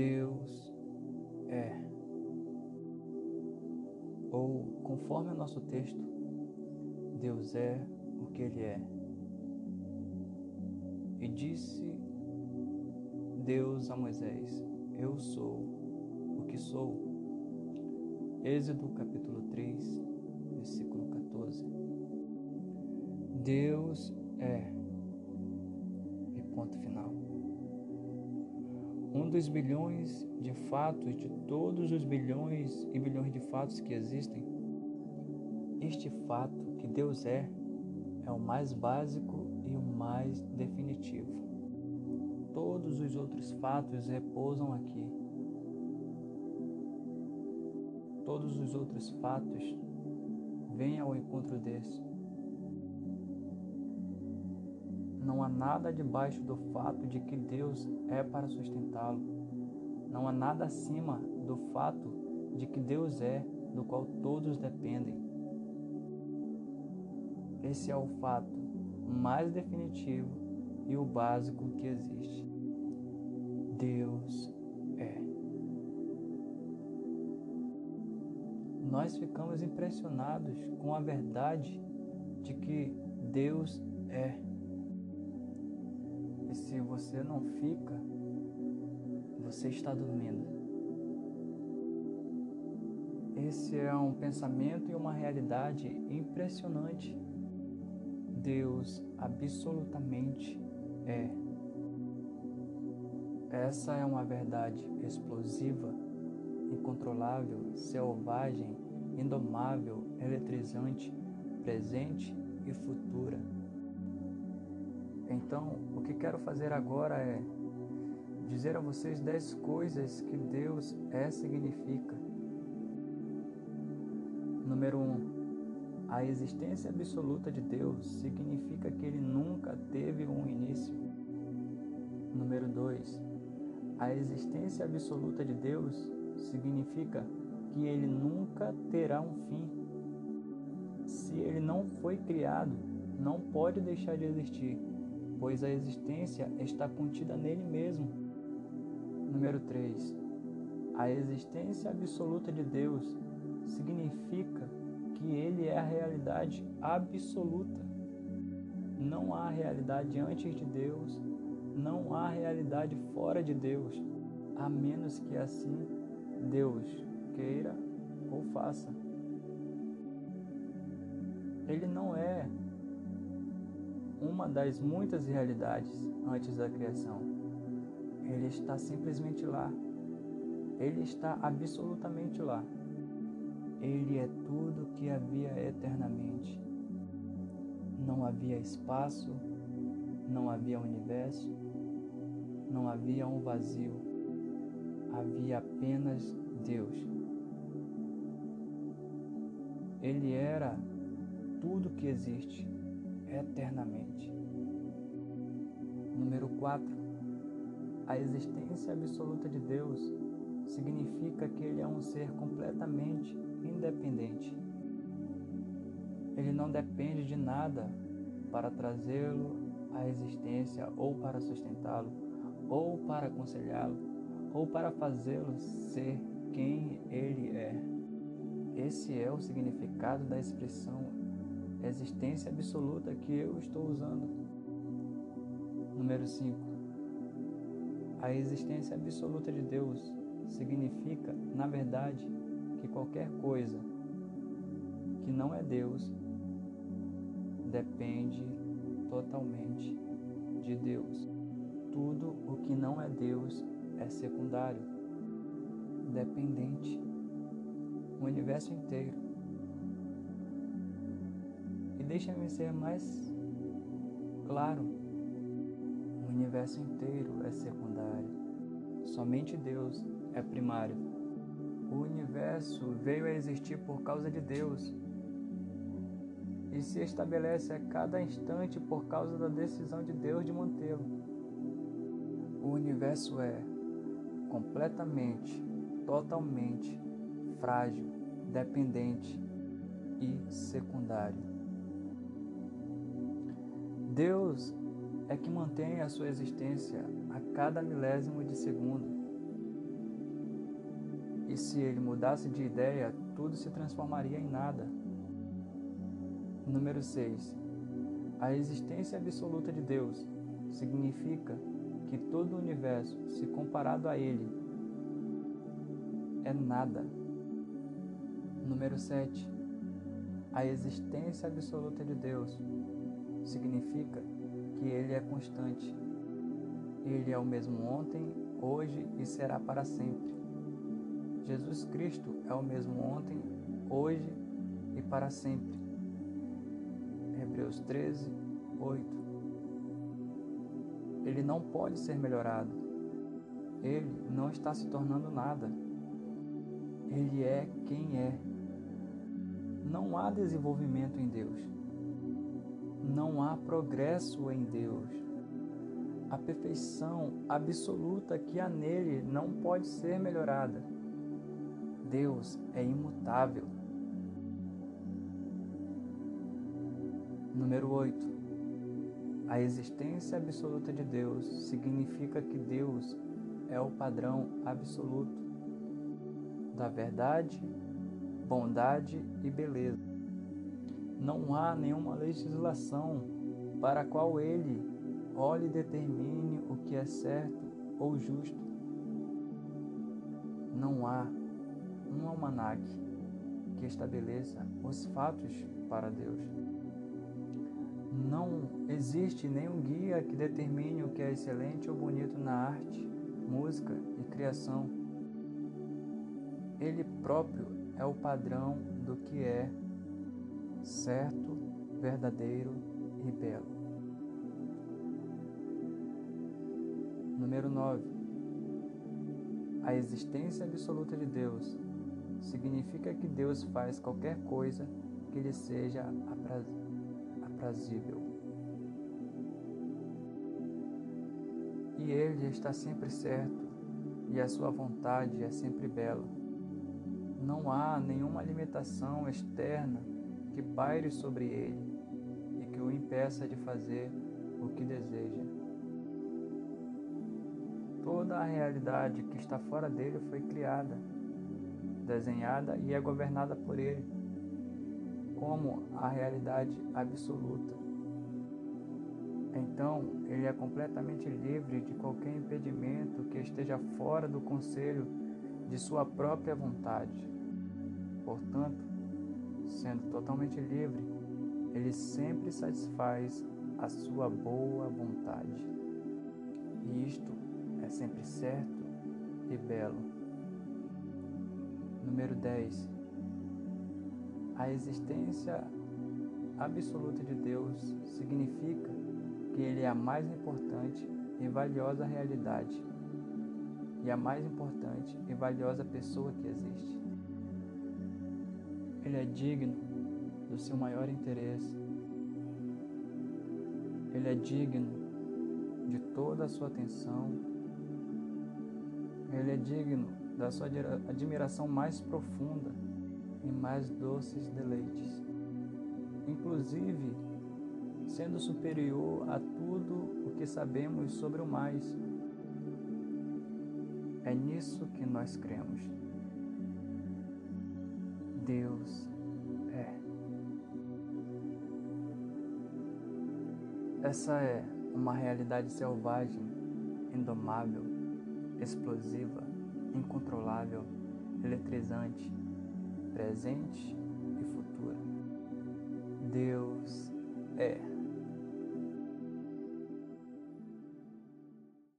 Deus é. Ou, conforme o nosso texto, Deus é o que Ele é. E disse Deus a Moisés: Eu sou o que sou. Êxodo capítulo 3, versículo 14. Deus é. E ponto final. Um dos bilhões de fatos, de todos os bilhões e bilhões de fatos que existem, este fato que Deus é, é o mais básico e o mais definitivo. Todos os outros fatos repousam aqui. Todos os outros fatos vêm ao encontro desse. Não há nada debaixo do fato de que Deus é para sustentá-lo. Não há nada acima do fato de que Deus é, do qual todos dependem. Esse é o fato mais definitivo e o básico que existe. Deus é. Nós ficamos impressionados com a verdade de que Deus é. Se você não fica, você está dormindo. Esse é um pensamento e uma realidade impressionante. Deus absolutamente é. Essa é uma verdade explosiva, incontrolável, selvagem, indomável, eletrizante, presente e futura. Então, o que quero fazer agora é dizer a vocês dez coisas que Deus é significa. Número um, a existência absoluta de Deus significa que ele nunca teve um início. Número dois, a existência absoluta de Deus significa que ele nunca terá um fim. Se ele não foi criado, não pode deixar de existir pois a existência está contida nele mesmo. Número 3. A existência absoluta de Deus significa que ele é a realidade absoluta. Não há realidade antes de Deus, não há realidade fora de Deus, a menos que assim Deus queira ou faça. Ele não é uma das muitas realidades antes da criação. Ele está simplesmente lá. Ele está absolutamente lá. Ele é tudo que havia eternamente. Não havia espaço, não havia universo, não havia um vazio. Havia apenas Deus. Ele era tudo que existe eternamente. Número 4. A existência absoluta de Deus significa que Ele é um ser completamente independente. Ele não depende de nada para trazê-lo à existência ou para sustentá-lo, ou para aconselhá-lo, ou para fazê-lo ser quem ele é. Esse é o significado da expressão existência absoluta que eu estou usando. Número 5. A existência absoluta de Deus significa, na verdade, que qualquer coisa que não é Deus depende totalmente de Deus. Tudo o que não é Deus é secundário, dependente. O universo inteiro deixa-me ser mais claro. O universo inteiro é secundário. Somente Deus é primário. O universo veio a existir por causa de Deus e se estabelece a cada instante por causa da decisão de Deus de mantê-lo. O universo é completamente, totalmente frágil, dependente e secundário. Deus é que mantém a sua existência a cada milésimo de segundo. E se ele mudasse de ideia, tudo se transformaria em nada. Número 6. A existência absoluta de Deus significa que todo o universo, se comparado a Ele, é nada. Número 7. A existência absoluta de Deus significa que Ele é constante. Ele é o mesmo ontem, hoje e será para sempre. Jesus Cristo é o mesmo ontem, hoje e para sempre. Hebreus 13, 8. Ele não pode ser melhorado. Ele não está se tornando nada. Ele é quem é. Não há desenvolvimento em Deus. Não há progresso em Deus. A perfeição absoluta que há nele não pode ser melhorada. Deus é imutável. Número 8. A existência absoluta de Deus significa que Deus é o padrão absoluto da verdade, bondade e beleza. Não há nenhuma legislação para a qual ele olhe e determine o que é certo ou justo. Não há um almanaque que estabeleça os fatos para Deus. Não existe nenhum guia que determine o que é excelente ou bonito na arte, música e criação. Ele próprio é o padrão do que é certo, verdadeiro e belo. Número 9. A existência absoluta de Deus significa que Deus faz qualquer coisa que lhe seja aprazível. E Ele está sempre certo, e a sua vontade é sempre bela. Não há nenhuma limitação externa que paire sobre ele e que o impeça de fazer o que deseja. Toda a realidade que está fora dele foi criada, desenhada e é governada por ele como a realidade absoluta. Então, ele é completamente livre de qualquer impedimento que esteja fora do conselho de sua própria vontade. Portanto, sendo totalmente livre, ele sempre satisfaz a sua boa vontade. E isto é sempre certo e belo. Número 10 a existência absoluta de Deus significa que Ele é a mais importante e valiosa realidade e a mais importante e valiosa pessoa que existe. Ele é digno do seu maior interesse. Ele é digno de toda a sua atenção. Ele é digno da sua admiração mais profunda e mais doces deleites, inclusive sendo superior a tudo o que sabemos sobre o mais. É nisso que nós cremos. Deus é. Essa é uma realidade selvagem, indomável, explosiva, incontrolável, eletrizante, presente e futuro. Deus é.